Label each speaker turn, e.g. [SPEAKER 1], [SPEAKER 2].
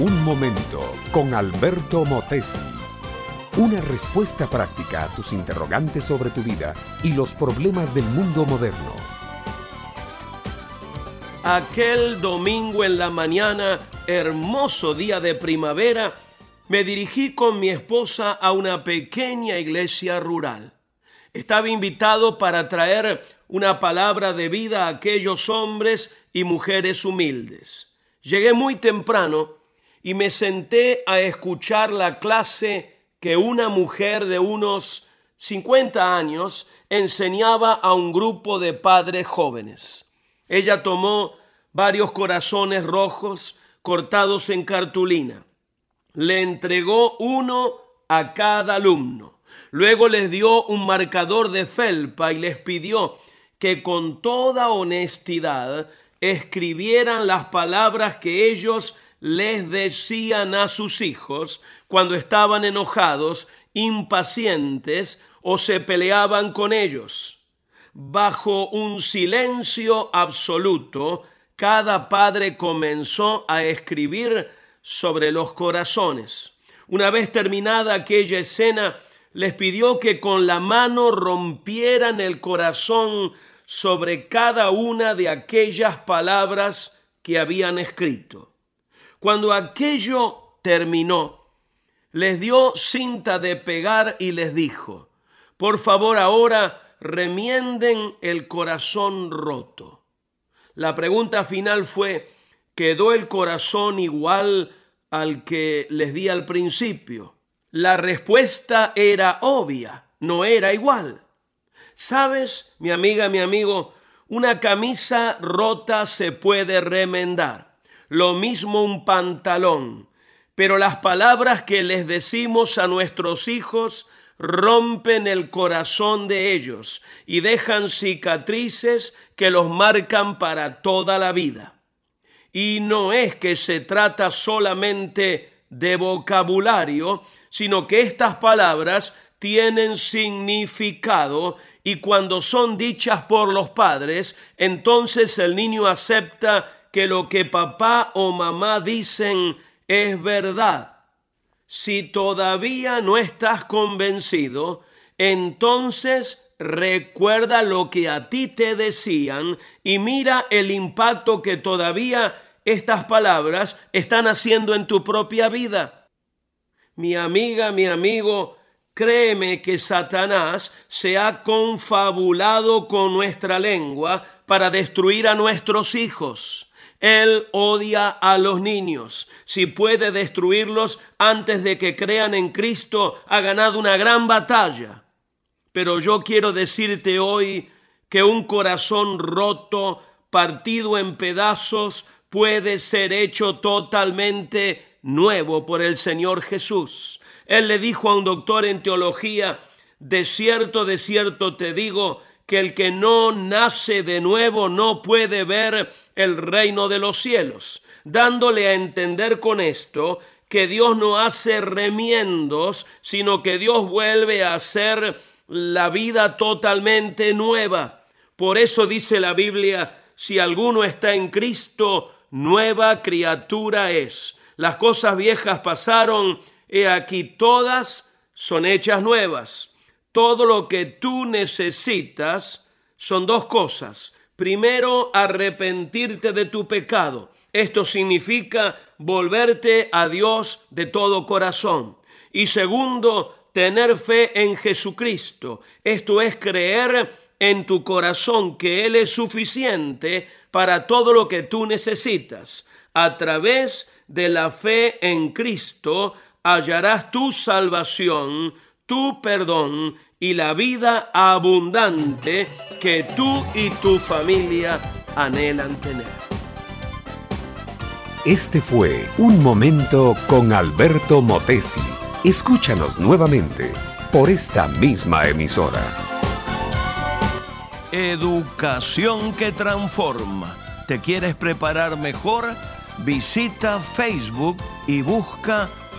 [SPEAKER 1] Un momento con Alberto Motesi. Una respuesta práctica a tus interrogantes sobre tu vida y los problemas del mundo moderno.
[SPEAKER 2] Aquel domingo en la mañana, hermoso día de primavera, me dirigí con mi esposa a una pequeña iglesia rural. Estaba invitado para traer una palabra de vida a aquellos hombres y mujeres humildes. Llegué muy temprano y me senté a escuchar la clase que una mujer de unos 50 años enseñaba a un grupo de padres jóvenes. Ella tomó varios corazones rojos cortados en cartulina. Le entregó uno a cada alumno. Luego les dio un marcador de felpa y les pidió que con toda honestidad escribieran las palabras que ellos les decían a sus hijos cuando estaban enojados, impacientes o se peleaban con ellos. Bajo un silencio absoluto, cada padre comenzó a escribir sobre los corazones. Una vez terminada aquella escena, les pidió que con la mano rompieran el corazón sobre cada una de aquellas palabras que habían escrito. Cuando aquello terminó, les dio cinta de pegar y les dijo, por favor ahora remienden el corazón roto. La pregunta final fue, ¿quedó el corazón igual al que les di al principio? La respuesta era obvia, no era igual. ¿Sabes, mi amiga, mi amigo? Una camisa rota se puede remendar lo mismo un pantalón. Pero las palabras que les decimos a nuestros hijos rompen el corazón de ellos y dejan cicatrices que los marcan para toda la vida. Y no es que se trata solamente de vocabulario, sino que estas palabras tienen significado y cuando son dichas por los padres, entonces el niño acepta que lo que papá o mamá dicen es verdad. Si todavía no estás convencido, entonces recuerda lo que a ti te decían y mira el impacto que todavía estas palabras están haciendo en tu propia vida. Mi amiga, mi amigo, créeme que Satanás se ha confabulado con nuestra lengua para destruir a nuestros hijos. Él odia a los niños. Si puede destruirlos antes de que crean en Cristo, ha ganado una gran batalla. Pero yo quiero decirte hoy que un corazón roto, partido en pedazos, puede ser hecho totalmente nuevo por el Señor Jesús. Él le dijo a un doctor en teología, de cierto, de cierto te digo, que el que no nace de nuevo no puede ver el reino de los cielos, dándole a entender con esto que Dios no hace remiendos, sino que Dios vuelve a hacer la vida totalmente nueva. Por eso dice la Biblia, si alguno está en Cristo, nueva criatura es. Las cosas viejas pasaron, y aquí todas son hechas nuevas todo lo que tú necesitas son dos cosas. Primero, arrepentirte de tu pecado. Esto significa volverte a Dios de todo corazón. Y segundo, tener fe en Jesucristo. Esto es creer en tu corazón que Él es suficiente para todo lo que tú necesitas. A través de la fe en Cristo hallarás tu salvación tu perdón y la vida abundante que tú y tu familia anhelan tener.
[SPEAKER 1] Este fue Un Momento con Alberto Motesi. Escúchanos nuevamente por esta misma emisora.
[SPEAKER 2] Educación que transforma. ¿Te quieres preparar mejor? Visita Facebook y busca